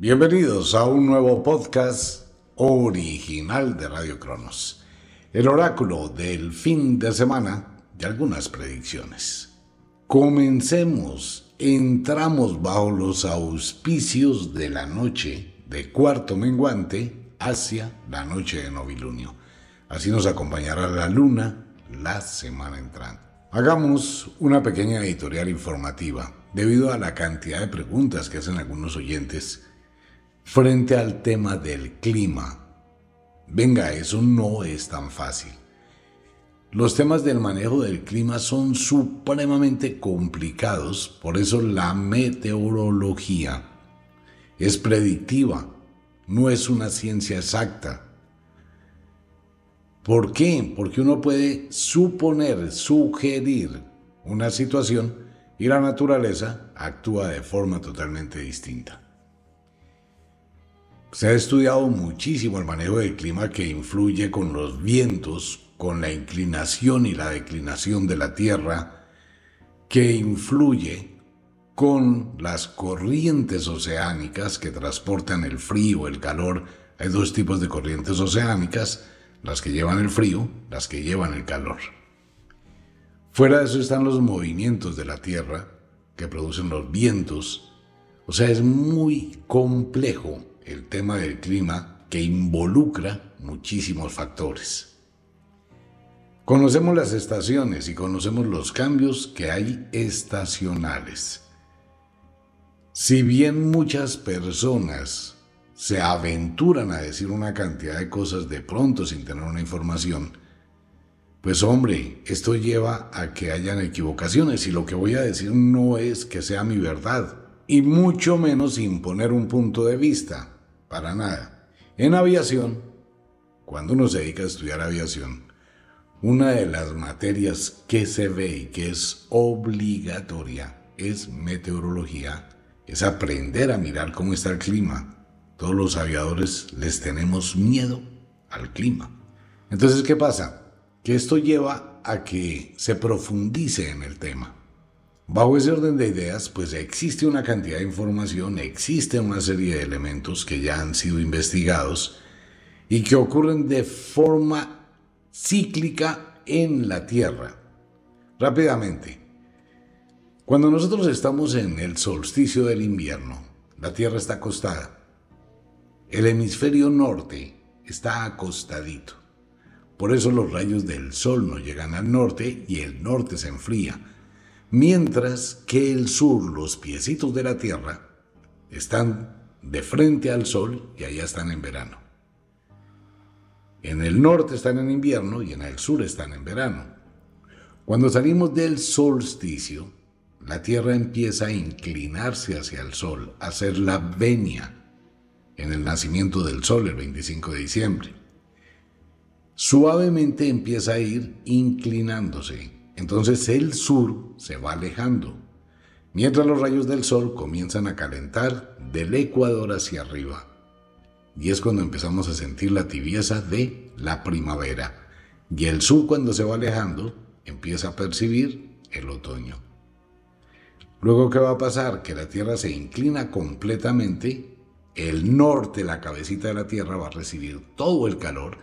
Bienvenidos a un nuevo podcast original de Radio Cronos, el oráculo del fin de semana y algunas predicciones. Comencemos, entramos bajo los auspicios de la noche de cuarto menguante hacia la noche de novilunio. Así nos acompañará la luna la semana entrante. Hagamos una pequeña editorial informativa debido a la cantidad de preguntas que hacen algunos oyentes frente al tema del clima. Venga, eso no es tan fácil. Los temas del manejo del clima son supremamente complicados, por eso la meteorología es predictiva, no es una ciencia exacta. ¿Por qué? Porque uno puede suponer, sugerir una situación y la naturaleza actúa de forma totalmente distinta. Se ha estudiado muchísimo el manejo del clima que influye con los vientos, con la inclinación y la declinación de la Tierra, que influye con las corrientes oceánicas que transportan el frío, el calor. Hay dos tipos de corrientes oceánicas, las que llevan el frío, las que llevan el calor. Fuera de eso están los movimientos de la Tierra que producen los vientos. O sea, es muy complejo el tema del clima que involucra muchísimos factores. Conocemos las estaciones y conocemos los cambios que hay estacionales. Si bien muchas personas se aventuran a decir una cantidad de cosas de pronto sin tener una información, pues hombre, esto lleva a que hayan equivocaciones y lo que voy a decir no es que sea mi verdad, y mucho menos imponer un punto de vista para nada. En aviación, cuando uno se dedica a estudiar aviación, una de las materias que se ve y que es obligatoria es meteorología, es aprender a mirar cómo está el clima. Todos los aviadores les tenemos miedo al clima. Entonces, ¿qué pasa? Que esto lleva a que se profundice en el tema. Bajo ese orden de ideas, pues existe una cantidad de información, existe una serie de elementos que ya han sido investigados y que ocurren de forma cíclica en la Tierra. Rápidamente, cuando nosotros estamos en el solsticio del invierno, la Tierra está acostada. El hemisferio norte está acostadito. Por eso los rayos del sol no llegan al norte y el norte se enfría mientras que el sur, los piecitos de la tierra, están de frente al sol y allá están en verano. En el norte están en invierno y en el sur están en verano. Cuando salimos del solsticio, la Tierra empieza a inclinarse hacia el Sol, a hacer la venia en el nacimiento del Sol el 25 de diciembre. Suavemente empieza a ir inclinándose entonces el sur se va alejando, mientras los rayos del sol comienzan a calentar del ecuador hacia arriba. Y es cuando empezamos a sentir la tibieza de la primavera. Y el sur cuando se va alejando empieza a percibir el otoño. Luego, ¿qué va a pasar? Que la Tierra se inclina completamente, el norte, la cabecita de la Tierra va a recibir todo el calor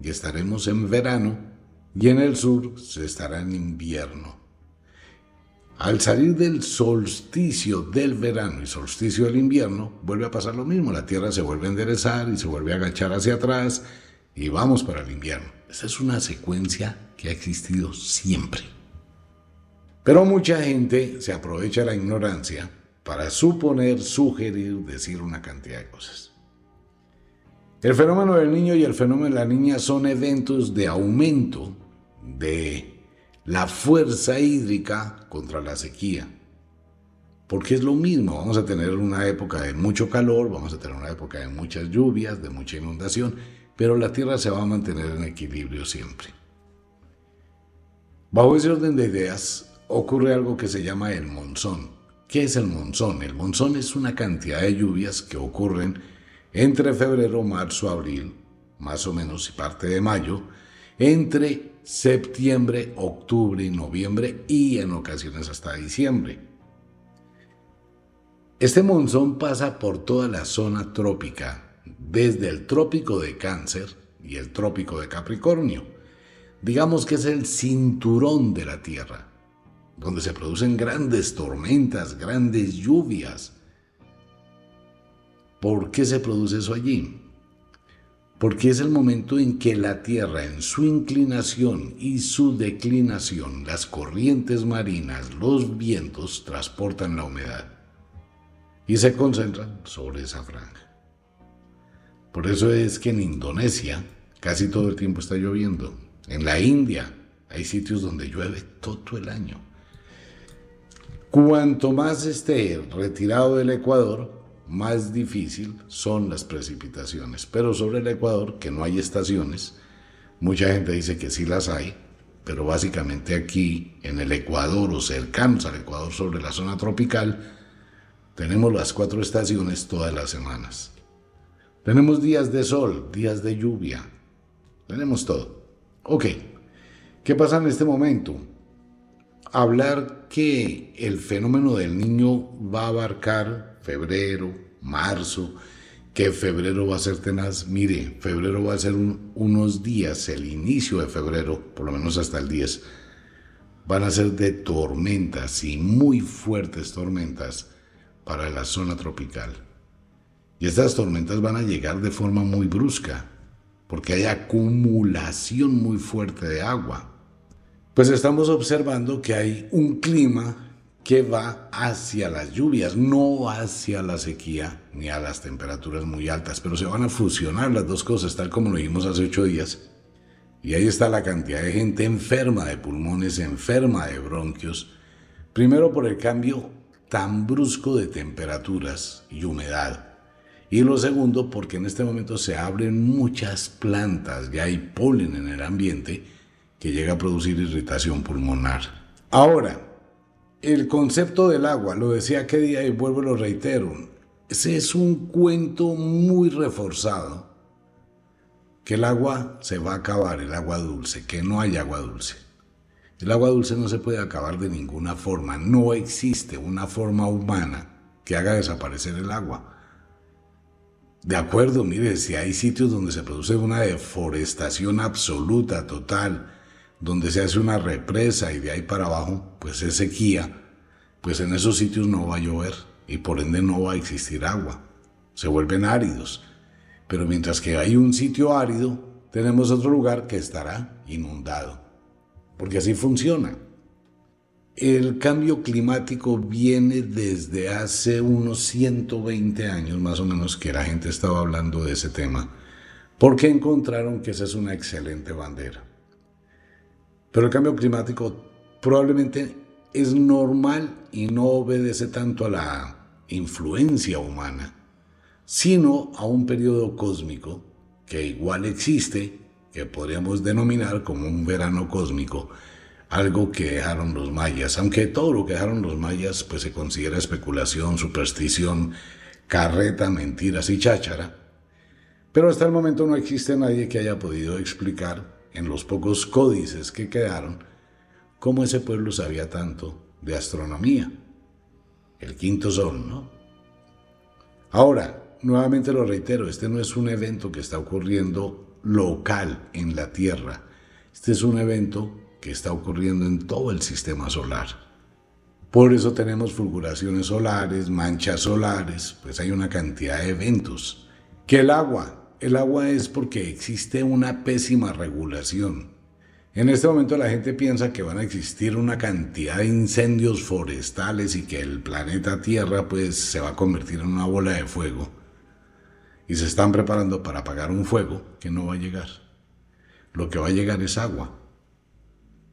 y estaremos en verano y en el sur se estará en invierno. Al salir del solsticio del verano y solsticio del invierno, vuelve a pasar lo mismo. La Tierra se vuelve a enderezar y se vuelve a agachar hacia atrás y vamos para el invierno. Esa es una secuencia que ha existido siempre. Pero mucha gente se aprovecha la ignorancia para suponer, sugerir, decir una cantidad de cosas. El fenómeno del niño y el fenómeno de la niña son eventos de aumento de la fuerza hídrica contra la sequía. Porque es lo mismo, vamos a tener una época de mucho calor, vamos a tener una época de muchas lluvias, de mucha inundación, pero la tierra se va a mantener en equilibrio siempre. Bajo ese orden de ideas ocurre algo que se llama el monzón. ¿Qué es el monzón? El monzón es una cantidad de lluvias que ocurren entre febrero, marzo, abril, más o menos y parte de mayo, entre septiembre, octubre y noviembre y en ocasiones hasta diciembre. Este monzón pasa por toda la zona trópica, desde el trópico de Cáncer y el trópico de Capricornio. Digamos que es el cinturón de la Tierra, donde se producen grandes tormentas, grandes lluvias. ¿Por qué se produce eso allí? Porque es el momento en que la Tierra, en su inclinación y su declinación, las corrientes marinas, los vientos, transportan la humedad y se concentran sobre esa franja. Por eso es que en Indonesia casi todo el tiempo está lloviendo. En la India hay sitios donde llueve todo el año. Cuanto más esté retirado del Ecuador, más difícil son las precipitaciones. Pero sobre el Ecuador, que no hay estaciones, mucha gente dice que sí las hay, pero básicamente aquí en el Ecuador o cercanos al Ecuador sobre la zona tropical, tenemos las cuatro estaciones todas las semanas. Tenemos días de sol, días de lluvia. Tenemos todo. Ok. ¿Qué pasa en este momento? Hablar que el fenómeno del niño va a abarcar febrero, marzo, que febrero va a ser tenaz. Mire, febrero va a ser unos días, el inicio de febrero, por lo menos hasta el 10, van a ser de tormentas y muy fuertes tormentas para la zona tropical. Y estas tormentas van a llegar de forma muy brusca, porque hay acumulación muy fuerte de agua. Pues estamos observando que hay un clima que va hacia las lluvias, no hacia la sequía ni a las temperaturas muy altas, pero se van a fusionar las dos cosas, tal como lo vimos hace ocho días. Y ahí está la cantidad de gente enferma de pulmones, enferma de bronquios, primero por el cambio tan brusco de temperaturas y humedad. Y lo segundo, porque en este momento se abren muchas plantas, ya hay polen en el ambiente que llega a producir irritación pulmonar. Ahora, el concepto del agua, lo decía aquel día y vuelvo lo reitero, ese es un cuento muy reforzado, que el agua se va a acabar, el agua dulce, que no hay agua dulce. El agua dulce no se puede acabar de ninguna forma. No existe una forma humana que haga desaparecer el agua. De acuerdo, mire, si hay sitios donde se produce una deforestación absoluta, total, donde se hace una represa y de ahí para abajo, pues es sequía, pues en esos sitios no va a llover y por ende no va a existir agua. Se vuelven áridos. Pero mientras que hay un sitio árido, tenemos otro lugar que estará inundado porque así funciona. El cambio climático viene desde hace unos 120 años más o menos que la gente estaba hablando de ese tema, porque encontraron que esa es una excelente bandera. Pero el cambio climático probablemente es normal y no obedece tanto a la influencia humana, sino a un periodo cósmico que igual existe que podríamos denominar como un verano cósmico, algo que dejaron los mayas, aunque todo lo que dejaron los mayas pues se considera especulación, superstición, carreta, mentiras y cháchara. Pero hasta el momento no existe nadie que haya podido explicar en los pocos códices que quedaron cómo ese pueblo sabía tanto de astronomía. El quinto sol, ¿no? Ahora, nuevamente lo reitero, este no es un evento que está ocurriendo local en la Tierra. Este es un evento que está ocurriendo en todo el sistema solar. Por eso tenemos fulguraciones solares, manchas solares, pues hay una cantidad de eventos. Que el agua, el agua es porque existe una pésima regulación. En este momento la gente piensa que van a existir una cantidad de incendios forestales y que el planeta Tierra pues se va a convertir en una bola de fuego y se están preparando para apagar un fuego que no va a llegar. Lo que va a llegar es agua.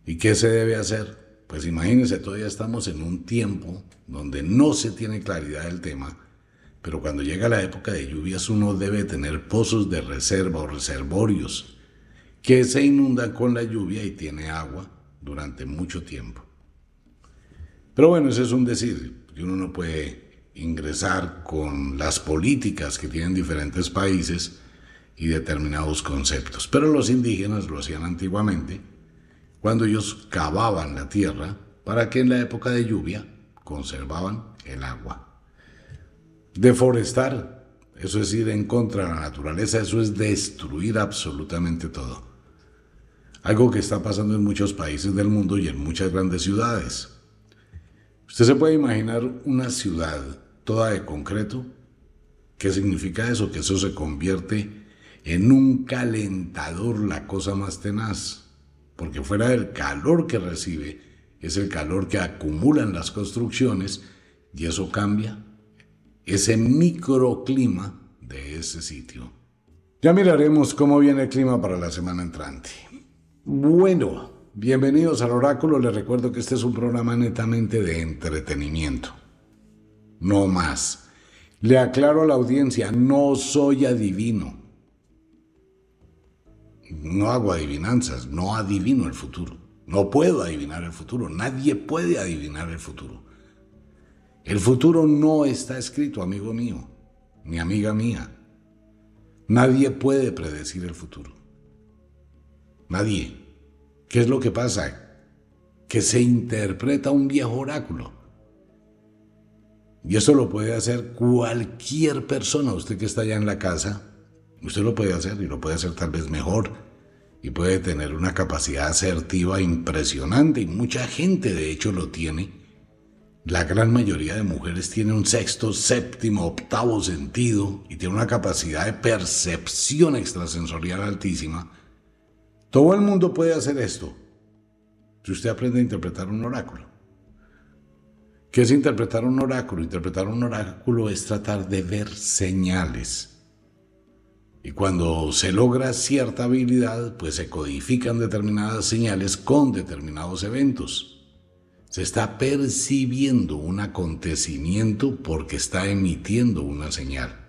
¿Y qué se debe hacer? Pues imagínense, todavía estamos en un tiempo donde no se tiene claridad del tema, pero cuando llega la época de lluvias uno debe tener pozos de reserva o reservorios que se inundan con la lluvia y tiene agua durante mucho tiempo. Pero bueno, ese es un decir, y uno no puede ingresar con las políticas que tienen diferentes países y determinados conceptos. Pero los indígenas lo hacían antiguamente, cuando ellos cavaban la tierra para que en la época de lluvia conservaban el agua. Deforestar, eso es ir en contra de la naturaleza, eso es destruir absolutamente todo. Algo que está pasando en muchos países del mundo y en muchas grandes ciudades. Usted se puede imaginar una ciudad toda de concreto. ¿Qué significa eso? Que eso se convierte en un calentador, la cosa más tenaz. Porque fuera del calor que recibe, es el calor que acumulan las construcciones y eso cambia ese microclima de ese sitio. Ya miraremos cómo viene el clima para la semana entrante. Bueno, bienvenidos al oráculo. Les recuerdo que este es un programa netamente de entretenimiento. No más. Le aclaro a la audiencia, no soy adivino. No hago adivinanzas, no adivino el futuro. No puedo adivinar el futuro. Nadie puede adivinar el futuro. El futuro no está escrito, amigo mío, ni amiga mía. Nadie puede predecir el futuro. Nadie. ¿Qué es lo que pasa? Que se interpreta un viejo oráculo. Y eso lo puede hacer cualquier persona. Usted que está allá en la casa, usted lo puede hacer y lo puede hacer tal vez mejor. Y puede tener una capacidad asertiva impresionante. Y mucha gente de hecho lo tiene. La gran mayoría de mujeres tiene un sexto, séptimo, octavo sentido y tiene una capacidad de percepción extrasensorial altísima. Todo el mundo puede hacer esto si usted aprende a interpretar un oráculo. ¿Qué es interpretar un oráculo? Interpretar un oráculo es tratar de ver señales. Y cuando se logra cierta habilidad, pues se codifican determinadas señales con determinados eventos. Se está percibiendo un acontecimiento porque está emitiendo una señal.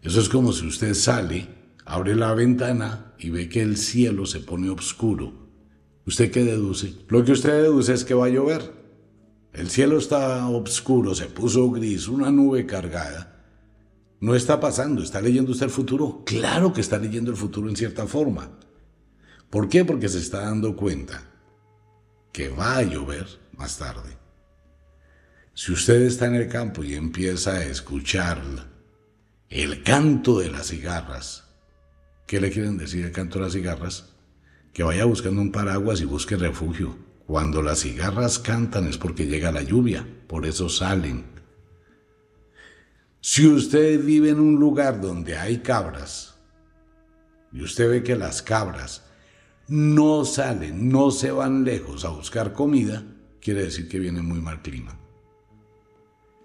Eso es como si usted sale, abre la ventana y ve que el cielo se pone oscuro. ¿Usted qué deduce? Lo que usted deduce es que va a llover. El cielo está oscuro, se puso gris, una nube cargada. No está pasando, ¿está leyendo usted el futuro? Claro que está leyendo el futuro en cierta forma. ¿Por qué? Porque se está dando cuenta que va a llover más tarde. Si usted está en el campo y empieza a escuchar el canto de las cigarras, ¿qué le quieren decir el canto de las cigarras? Que vaya buscando un paraguas y busque refugio cuando las cigarras cantan es porque llega la lluvia, por eso salen. Si usted vive en un lugar donde hay cabras y usted ve que las cabras no salen, no se van lejos a buscar comida, quiere decir que viene muy mal clima.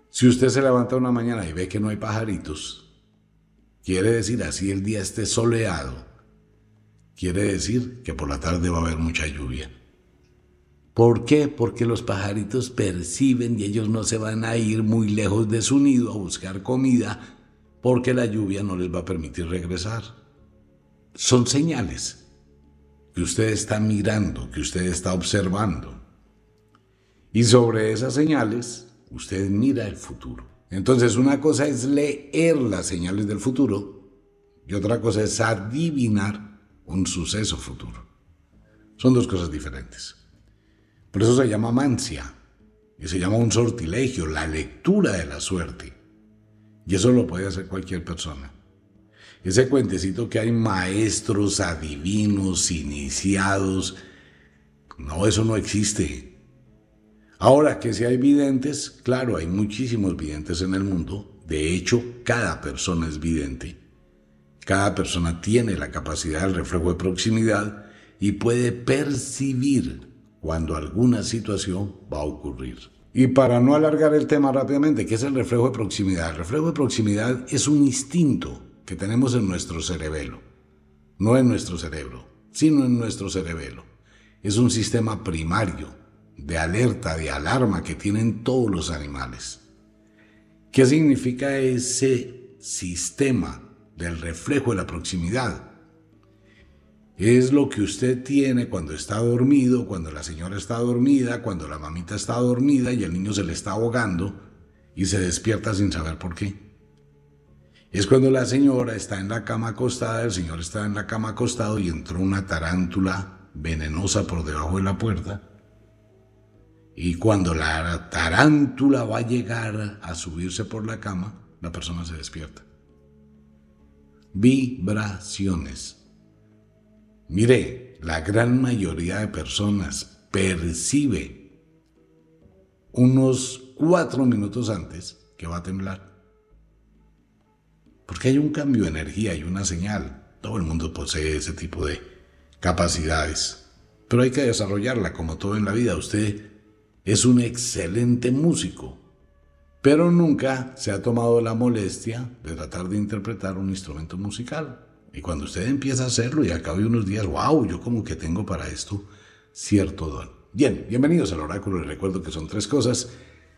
Si usted se levanta una mañana y ve que no hay pajaritos, quiere decir así el día esté soleado, quiere decir que por la tarde va a haber mucha lluvia. ¿Por qué? Porque los pajaritos perciben y ellos no se van a ir muy lejos de su nido a buscar comida porque la lluvia no les va a permitir regresar. Son señales que usted está mirando, que usted está observando. Y sobre esas señales, usted mira el futuro. Entonces una cosa es leer las señales del futuro y otra cosa es adivinar un suceso futuro. Son dos cosas diferentes. Por eso se llama mancia y se llama un sortilegio, la lectura de la suerte. Y eso lo puede hacer cualquier persona. Ese cuentecito que hay maestros, adivinos, iniciados, no, eso no existe. Ahora que si hay videntes, claro, hay muchísimos videntes en el mundo. De hecho, cada persona es vidente. Cada persona tiene la capacidad del reflejo de proximidad y puede percibir cuando alguna situación va a ocurrir. Y para no alargar el tema rápidamente, ¿qué es el reflejo de proximidad? El reflejo de proximidad es un instinto que tenemos en nuestro cerebelo, no en nuestro cerebro, sino en nuestro cerebelo. Es un sistema primario de alerta, de alarma que tienen todos los animales. ¿Qué significa ese sistema del reflejo de la proximidad? es lo que usted tiene cuando está dormido, cuando la señora está dormida, cuando la mamita está dormida y el niño se le está ahogando y se despierta sin saber por qué. Es cuando la señora está en la cama acostada, el señor está en la cama acostado y entró una tarántula venenosa por debajo de la puerta. Y cuando la tarántula va a llegar a subirse por la cama, la persona se despierta. Vibraciones. Mire, la gran mayoría de personas percibe unos cuatro minutos antes que va a temblar. Porque hay un cambio de energía y una señal. Todo el mundo posee ese tipo de capacidades. Pero hay que desarrollarla como todo en la vida. Usted es un excelente músico, pero nunca se ha tomado la molestia de tratar de interpretar un instrumento musical. Y cuando usted empieza a hacerlo y acabe unos días, wow, yo como que tengo para esto cierto don. Bien, bienvenidos al oráculo. Y recuerdo que son tres cosas,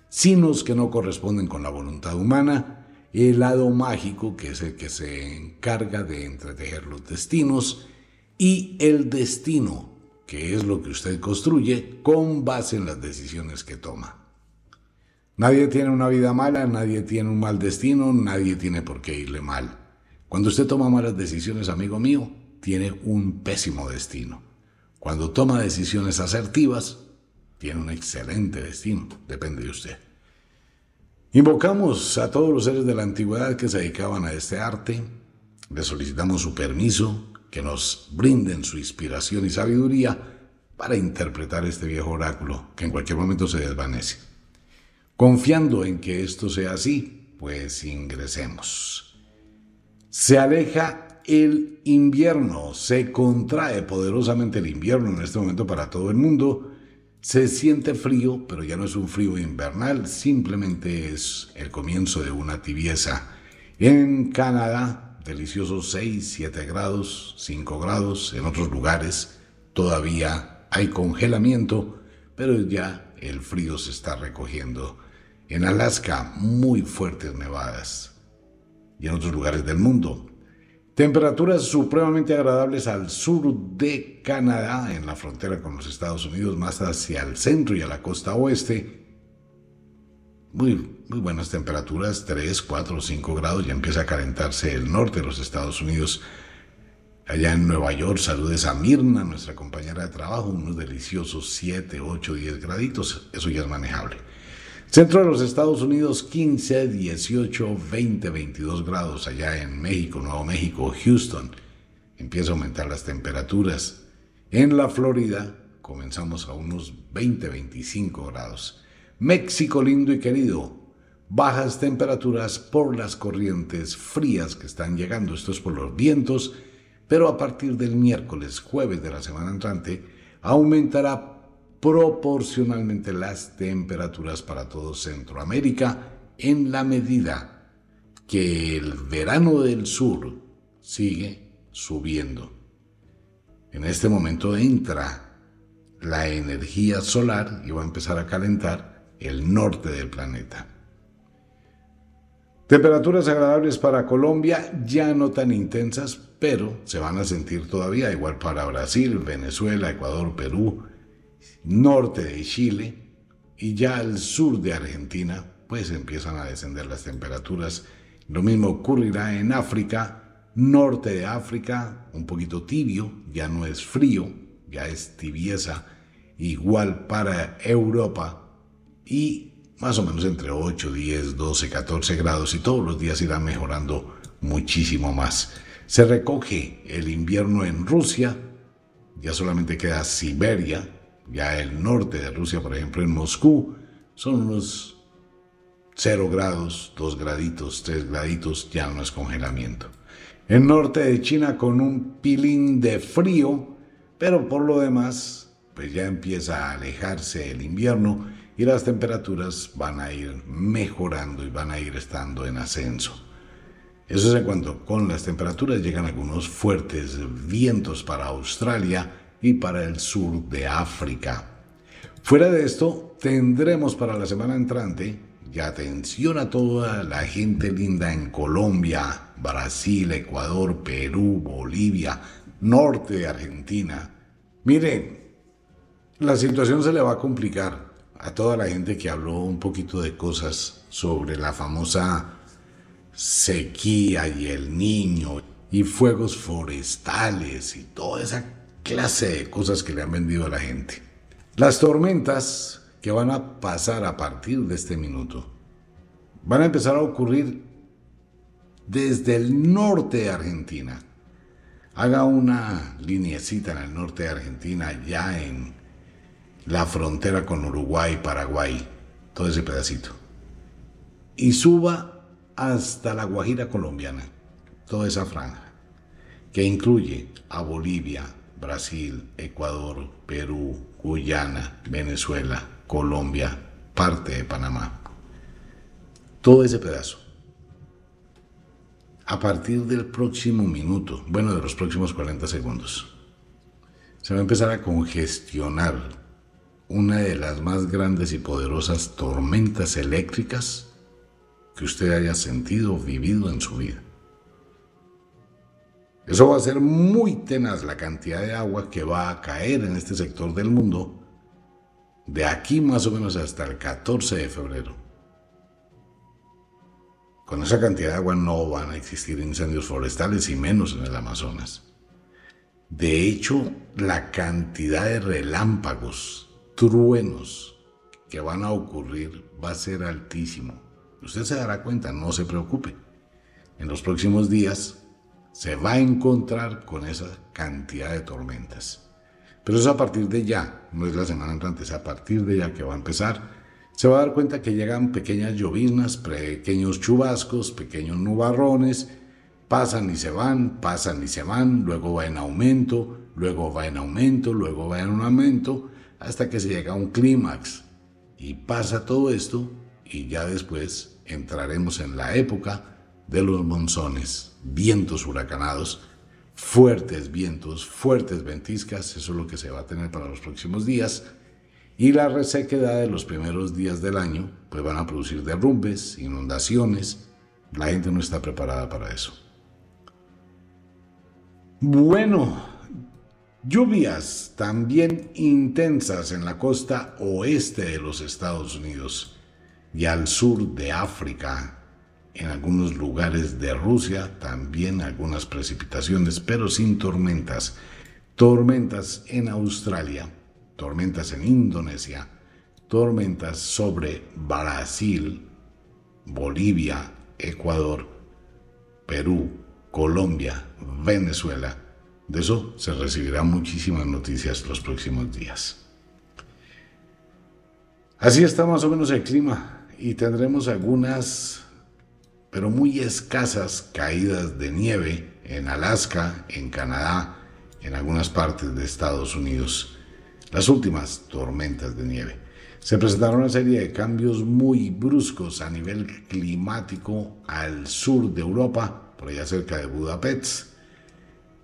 signos que no corresponden con la voluntad humana, el lado mágico, que es el que se encarga de entretejer los destinos, y el destino, que es lo que usted construye con base en las decisiones que toma. Nadie tiene una vida mala, nadie tiene un mal destino, nadie tiene por qué irle mal. Cuando usted toma malas decisiones, amigo mío, tiene un pésimo destino. Cuando toma decisiones asertivas, tiene un excelente destino, depende de usted. Invocamos a todos los seres de la antigüedad que se dedicaban a este arte, le solicitamos su permiso, que nos brinden su inspiración y sabiduría para interpretar este viejo oráculo que en cualquier momento se desvanece. Confiando en que esto sea así, pues ingresemos. Se aleja el invierno, se contrae poderosamente el invierno en este momento para todo el mundo se siente frío, pero ya no es un frío invernal, simplemente es el comienzo de una tibieza. En Canadá, deliciosos 6, 7 grados, 5 grados, en otros lugares todavía hay congelamiento, pero ya el frío se está recogiendo. En Alaska, muy fuertes nevadas. Y en otros lugares del mundo, Temperaturas supremamente agradables al sur de Canadá, en la frontera con los Estados Unidos, más hacia el centro y a la costa oeste. Muy, muy buenas temperaturas, 3, 4, 5 grados, ya empieza a calentarse el norte de los Estados Unidos. Allá en Nueva York, saludes a Mirna, nuestra compañera de trabajo, unos deliciosos 7, 8, 10 graditos, eso ya es manejable. Centro de los Estados Unidos 15, 18, 20, 22 grados. Allá en México, Nuevo México, Houston, empieza a aumentar las temperaturas. En la Florida comenzamos a unos 20, 25 grados. México lindo y querido, bajas temperaturas por las corrientes frías que están llegando. Esto es por los vientos, pero a partir del miércoles, jueves de la semana entrante, aumentará proporcionalmente las temperaturas para todo Centroamérica en la medida que el verano del sur sigue subiendo. En este momento entra la energía solar y va a empezar a calentar el norte del planeta. Temperaturas agradables para Colombia, ya no tan intensas, pero se van a sentir todavía igual para Brasil, Venezuela, Ecuador, Perú, norte de Chile y ya al sur de Argentina, pues empiezan a descender las temperaturas. Lo mismo ocurrirá en África, norte de África, un poquito tibio, ya no es frío, ya es tibieza, igual para Europa y más o menos entre 8, 10, 12, 14 grados y todos los días irá mejorando muchísimo más. Se recoge el invierno en Rusia, ya solamente queda Siberia, ya el norte de Rusia, por ejemplo, en Moscú, son unos 0 grados, 2 graditos, 3 graditos, ya no es congelamiento. El norte de China con un pilín de frío, pero por lo demás, pues ya empieza a alejarse el invierno y las temperaturas van a ir mejorando y van a ir estando en ascenso. Eso es en cuanto con las temperaturas llegan algunos fuertes vientos para Australia y para el sur de África. Fuera de esto, tendremos para la semana entrante, y atención a toda la gente linda en Colombia, Brasil, Ecuador, Perú, Bolivia, norte de Argentina. Miren, la situación se le va a complicar a toda la gente que habló un poquito de cosas sobre la famosa sequía y el niño y fuegos forestales y toda esa clase de cosas que le han vendido a la gente. Las tormentas que van a pasar a partir de este minuto van a empezar a ocurrir desde el norte de Argentina. Haga una lineecita en el norte de Argentina, ya en la frontera con Uruguay, Paraguay, todo ese pedacito. Y suba hasta la Guajira colombiana, toda esa franja, que incluye a Bolivia, Brasil, Ecuador, Perú, Guyana, Venezuela, Colombia, parte de Panamá. Todo ese pedazo. A partir del próximo minuto, bueno, de los próximos 40 segundos, se va a empezar a congestionar una de las más grandes y poderosas tormentas eléctricas que usted haya sentido o vivido en su vida. Eso va a ser muy tenaz la cantidad de agua que va a caer en este sector del mundo de aquí más o menos hasta el 14 de febrero. Con esa cantidad de agua no van a existir incendios forestales y menos en el Amazonas. De hecho, la cantidad de relámpagos, truenos que van a ocurrir va a ser altísimo. Usted se dará cuenta, no se preocupe. En los próximos días se va a encontrar con esa cantidad de tormentas. Pero es a partir de ya, no es la semana entrante, es a partir de ya que va a empezar. Se va a dar cuenta que llegan pequeñas lloviznas, pequeños chubascos, pequeños nubarrones, pasan y se van, pasan y se van, luego va en aumento, luego va en aumento, luego va en aumento, hasta que se llega a un clímax. Y pasa todo esto y ya después entraremos en la época de los monzones, vientos huracanados, fuertes vientos, fuertes ventiscas, eso es lo que se va a tener para los próximos días. Y la resequedad de los primeros días del año, pues van a producir derrumbes, inundaciones. La gente no está preparada para eso. Bueno, lluvias también intensas en la costa oeste de los Estados Unidos y al sur de África, en algunos lugares de Rusia, también algunas precipitaciones, pero sin tormentas. Tormentas en Australia, tormentas en Indonesia, tormentas sobre Brasil, Bolivia, Ecuador, Perú, Colombia, Venezuela. De eso se recibirán muchísimas noticias los próximos días. Así está más o menos el clima y tendremos algunas, pero muy escasas caídas de nieve en Alaska, en Canadá, en algunas partes de Estados Unidos. Las últimas tormentas de nieve. Se presentaron una serie de cambios muy bruscos a nivel climático al sur de Europa, por allá cerca de Budapest.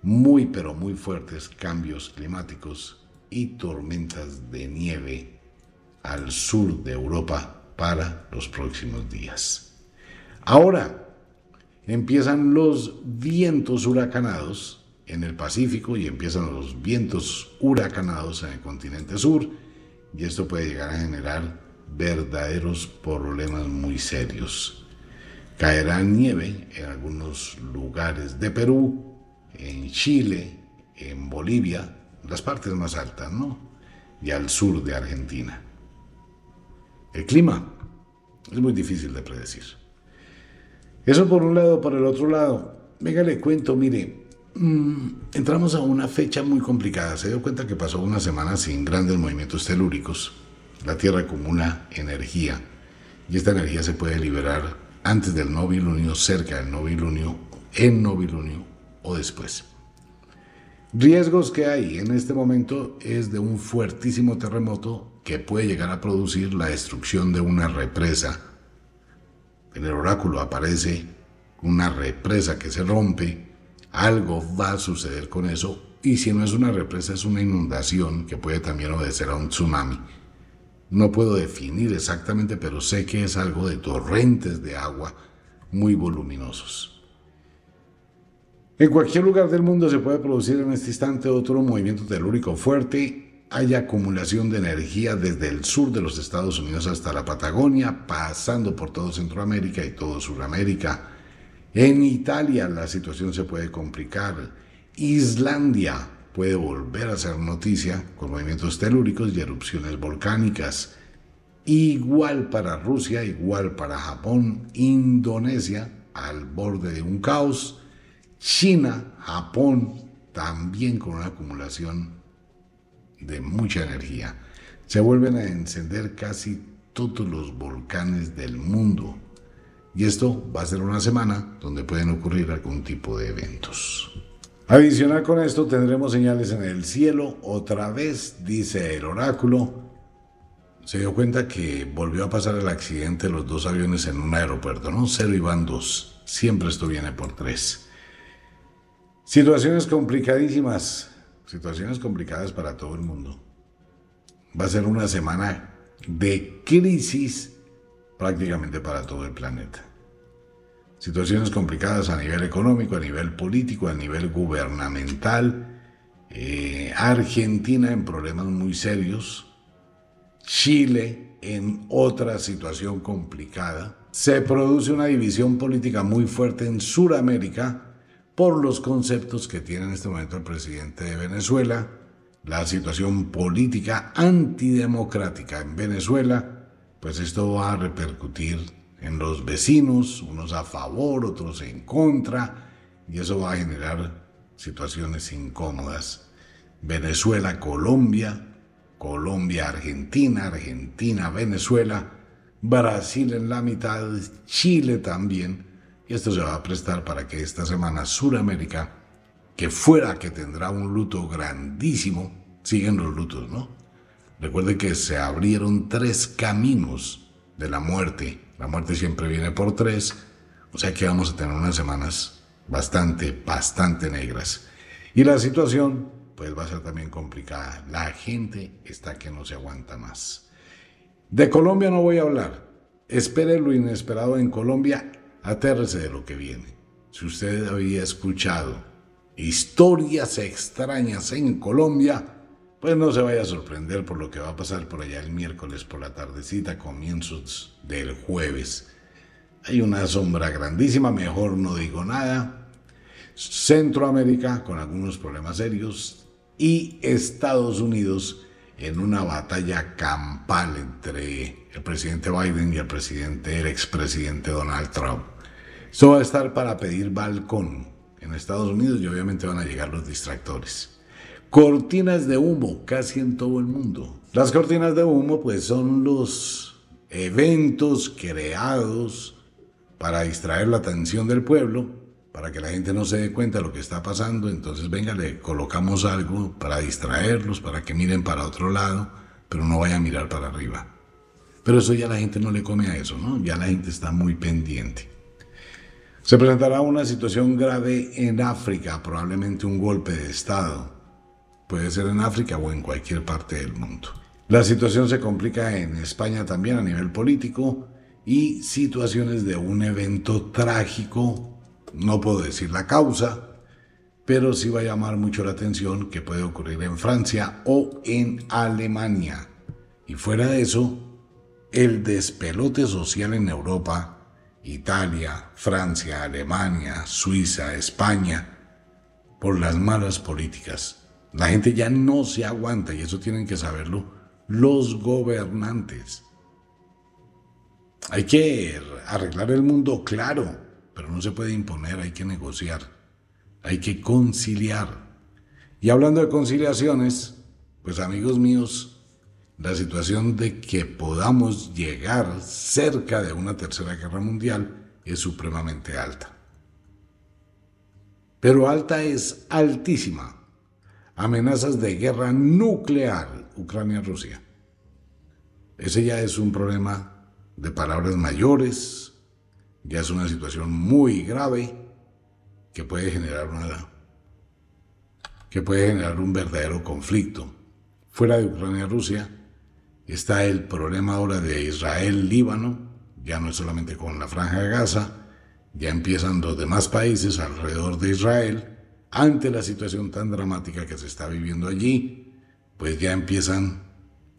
Muy, pero muy fuertes cambios climáticos y tormentas de nieve al sur de Europa para los próximos días. Ahora empiezan los vientos huracanados en el Pacífico y empiezan los vientos huracanados en el continente sur y esto puede llegar a generar verdaderos problemas muy serios. Caerá nieve en algunos lugares de Perú, en Chile, en Bolivia, las partes más altas, ¿no? Y al sur de Argentina. El clima es muy difícil de predecir. Eso por un lado, por el otro lado, venga, le cuento, mire, mm, entramos a una fecha muy complicada. Se dio cuenta que pasó una semana sin grandes movimientos telúricos. La Tierra acumula energía y esta energía se puede liberar antes del novilunio, cerca del novilunio, en novilunio o después. Riesgos que hay en este momento es de un fuertísimo terremoto que puede llegar a producir la destrucción de una represa. En el oráculo aparece una represa que se rompe, algo va a suceder con eso, y si no es una represa es una inundación que puede también obedecer a un tsunami. No puedo definir exactamente, pero sé que es algo de torrentes de agua muy voluminosos. En cualquier lugar del mundo se puede producir en este instante otro movimiento telúrico fuerte hay acumulación de energía desde el sur de los Estados Unidos hasta la Patagonia, pasando por todo Centroamérica y todo Sudamérica. En Italia la situación se puede complicar. Islandia puede volver a ser noticia con movimientos telúricos y erupciones volcánicas. Igual para Rusia, igual para Japón, Indonesia, al borde de un caos. China, Japón, también con una acumulación de mucha energía. Se vuelven a encender casi todos los volcanes del mundo. Y esto va a ser una semana donde pueden ocurrir algún tipo de eventos. Adicional con esto tendremos señales en el cielo. Otra vez, dice el oráculo, se dio cuenta que volvió a pasar el accidente de los dos aviones en un aeropuerto, ¿no? Cero y van dos. Siempre esto viene por tres. Situaciones complicadísimas, situaciones complicadas para todo el mundo. Va a ser una semana de crisis prácticamente para todo el planeta. Situaciones complicadas a nivel económico, a nivel político, a nivel gubernamental. Eh, Argentina en problemas muy serios. Chile en otra situación complicada. Se produce una división política muy fuerte en Sudamérica por los conceptos que tiene en este momento el presidente de Venezuela, la situación política antidemocrática en Venezuela, pues esto va a repercutir en los vecinos, unos a favor, otros en contra, y eso va a generar situaciones incómodas. Venezuela, Colombia, Colombia, Argentina, Argentina, Venezuela, Brasil en la mitad, Chile también, y esto se va a prestar para que esta semana Suramérica, que fuera que tendrá un luto grandísimo, siguen los lutos, ¿no? Recuerde que se abrieron tres caminos de la muerte. La muerte siempre viene por tres, o sea que vamos a tener unas semanas bastante, bastante negras. Y la situación, pues va a ser también complicada. La gente está que no se aguanta más. De Colombia no voy a hablar. Espere lo inesperado en Colombia atérrese de lo que viene. Si usted había escuchado historias extrañas en Colombia, pues no se vaya a sorprender por lo que va a pasar por allá el miércoles por la tardecita, comienzos del jueves. Hay una sombra grandísima, mejor no digo nada. Centroamérica con algunos problemas serios y Estados Unidos en una batalla campal entre el presidente Biden y el presidente, el expresidente Donald Trump. Eso va a estar para pedir balcón en Estados Unidos y obviamente van a llegar los distractores. Cortinas de humo casi en todo el mundo. Las cortinas de humo pues son los eventos creados para distraer la atención del pueblo, para que la gente no se dé cuenta de lo que está pasando. Entonces venga, le colocamos algo para distraerlos, para que miren para otro lado, pero no vayan a mirar para arriba. Pero eso ya la gente no le come a eso, ¿no? Ya la gente está muy pendiente. Se presentará una situación grave en África, probablemente un golpe de Estado. Puede ser en África o en cualquier parte del mundo. La situación se complica en España también a nivel político y situaciones de un evento trágico, no puedo decir la causa, pero sí va a llamar mucho la atención que puede ocurrir en Francia o en Alemania. Y fuera de eso, el despelote social en Europa Italia, Francia, Alemania, Suiza, España, por las malas políticas. La gente ya no se aguanta y eso tienen que saberlo los gobernantes. Hay que arreglar el mundo, claro, pero no se puede imponer, hay que negociar, hay que conciliar. Y hablando de conciliaciones, pues amigos míos, la situación de que podamos llegar cerca de una tercera guerra mundial es supremamente alta. Pero alta es altísima. Amenazas de guerra nuclear, Ucrania-Rusia. Ese ya es un problema de palabras mayores, ya es una situación muy grave que puede generar una que puede generar un verdadero conflicto. Fuera de Ucrania-Rusia, Está el problema ahora de Israel-Líbano, ya no es solamente con la franja de Gaza, ya empiezan los demás países alrededor de Israel, ante la situación tan dramática que se está viviendo allí, pues ya empiezan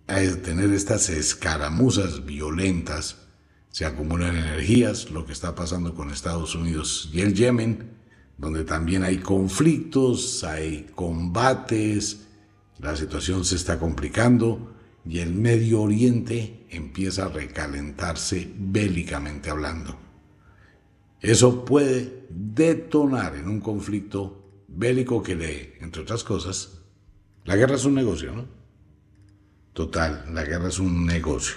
a tener estas escaramuzas violentas, se acumulan energías, lo que está pasando con Estados Unidos y el Yemen, donde también hay conflictos, hay combates, la situación se está complicando, y el Medio Oriente empieza a recalentarse bélicamente hablando. Eso puede detonar en un conflicto bélico que le, entre otras cosas, la guerra es un negocio, ¿no? Total, la guerra es un negocio.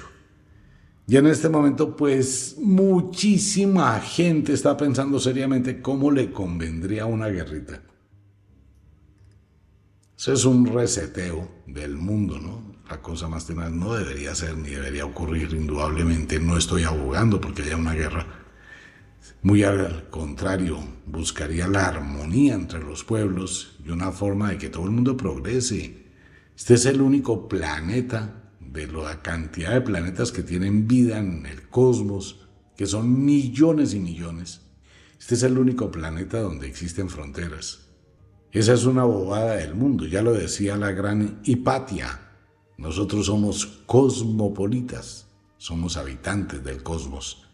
Y en este momento, pues muchísima gente está pensando seriamente cómo le convendría una guerrita. Eso es un reseteo del mundo, ¿no? La cosa más tenaz no debería ser ni debería ocurrir, indudablemente. No estoy abogando porque haya una guerra. Muy al contrario, buscaría la armonía entre los pueblos y una forma de que todo el mundo progrese. Este es el único planeta de la cantidad de planetas que tienen vida en el cosmos, que son millones y millones. Este es el único planeta donde existen fronteras. Esa es una bobada del mundo, ya lo decía la gran Hipatia. Nosotros somos cosmopolitas, somos habitantes del cosmos.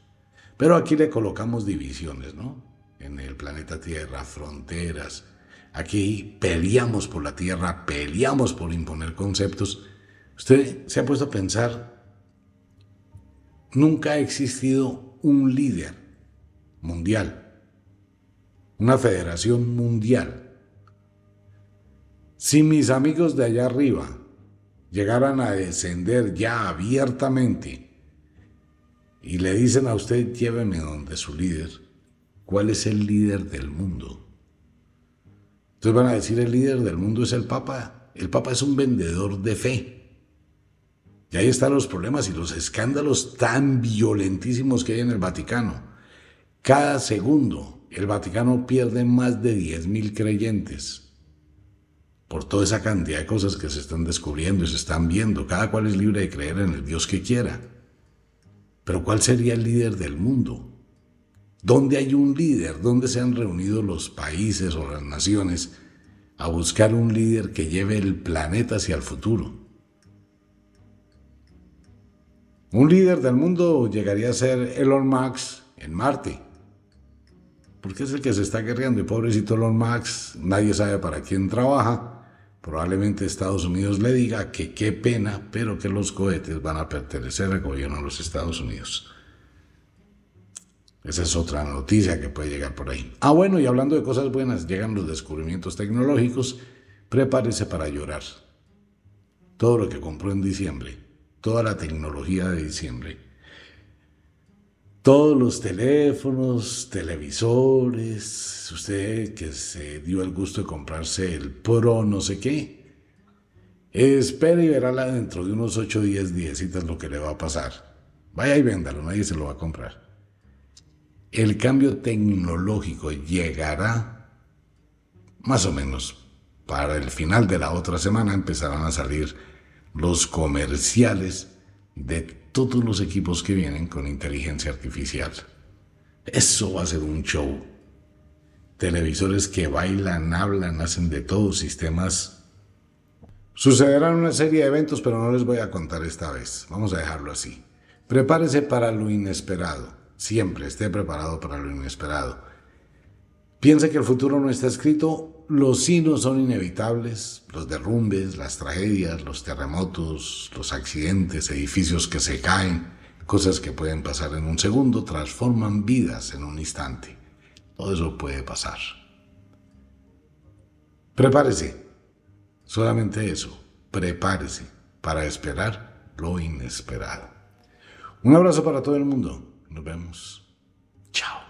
Pero aquí le colocamos divisiones, ¿no? En el planeta Tierra, fronteras. Aquí peleamos por la Tierra, peleamos por imponer conceptos. Usted se ha puesto a pensar, nunca ha existido un líder mundial, una federación mundial si mis amigos de allá arriba llegaran a descender ya abiertamente y le dicen a usted, lléveme donde su líder, ¿cuál es el líder del mundo? Entonces van a decir, el líder del mundo es el Papa. El Papa es un vendedor de fe. Y ahí están los problemas y los escándalos tan violentísimos que hay en el Vaticano. Cada segundo el Vaticano pierde más de 10.000 creyentes por toda esa cantidad de cosas que se están descubriendo y se están viendo. Cada cual es libre de creer en el Dios que quiera. Pero ¿cuál sería el líder del mundo? ¿Dónde hay un líder? ¿Dónde se han reunido los países o las naciones a buscar un líder que lleve el planeta hacia el futuro? Un líder del mundo llegaría a ser Elon Musk en Marte porque es el que se está guerreando y pobrecito Elon Musk, nadie sabe para quién trabaja, Probablemente Estados Unidos le diga que qué pena, pero que los cohetes van a pertenecer al gobierno de los Estados Unidos. Esa es otra noticia que puede llegar por ahí. Ah, bueno, y hablando de cosas buenas, llegan los descubrimientos tecnológicos. Prepárese para llorar. Todo lo que compró en diciembre, toda la tecnología de diciembre, todos los teléfonos, televisores, usted que se dio el gusto de comprarse el Pro no sé qué, espere y verá dentro de unos 8 o 10 días lo que le va a pasar. Vaya y véndalo, nadie se lo va a comprar. El cambio tecnológico llegará más o menos para el final de la otra semana empezarán a salir los comerciales de todos los equipos que vienen con inteligencia artificial. Eso va a ser un show. Televisores que bailan, hablan, hacen de todos sistemas. Sucederán una serie de eventos, pero no les voy a contar esta vez. Vamos a dejarlo así. Prepárese para lo inesperado. Siempre esté preparado para lo inesperado. Piensa que el futuro no está escrito, los signos son inevitables, los derrumbes, las tragedias, los terremotos, los accidentes, edificios que se caen, cosas que pueden pasar en un segundo, transforman vidas en un instante. Todo eso puede pasar. Prepárese, solamente eso, prepárese para esperar lo inesperado. Un abrazo para todo el mundo, nos vemos. Chao.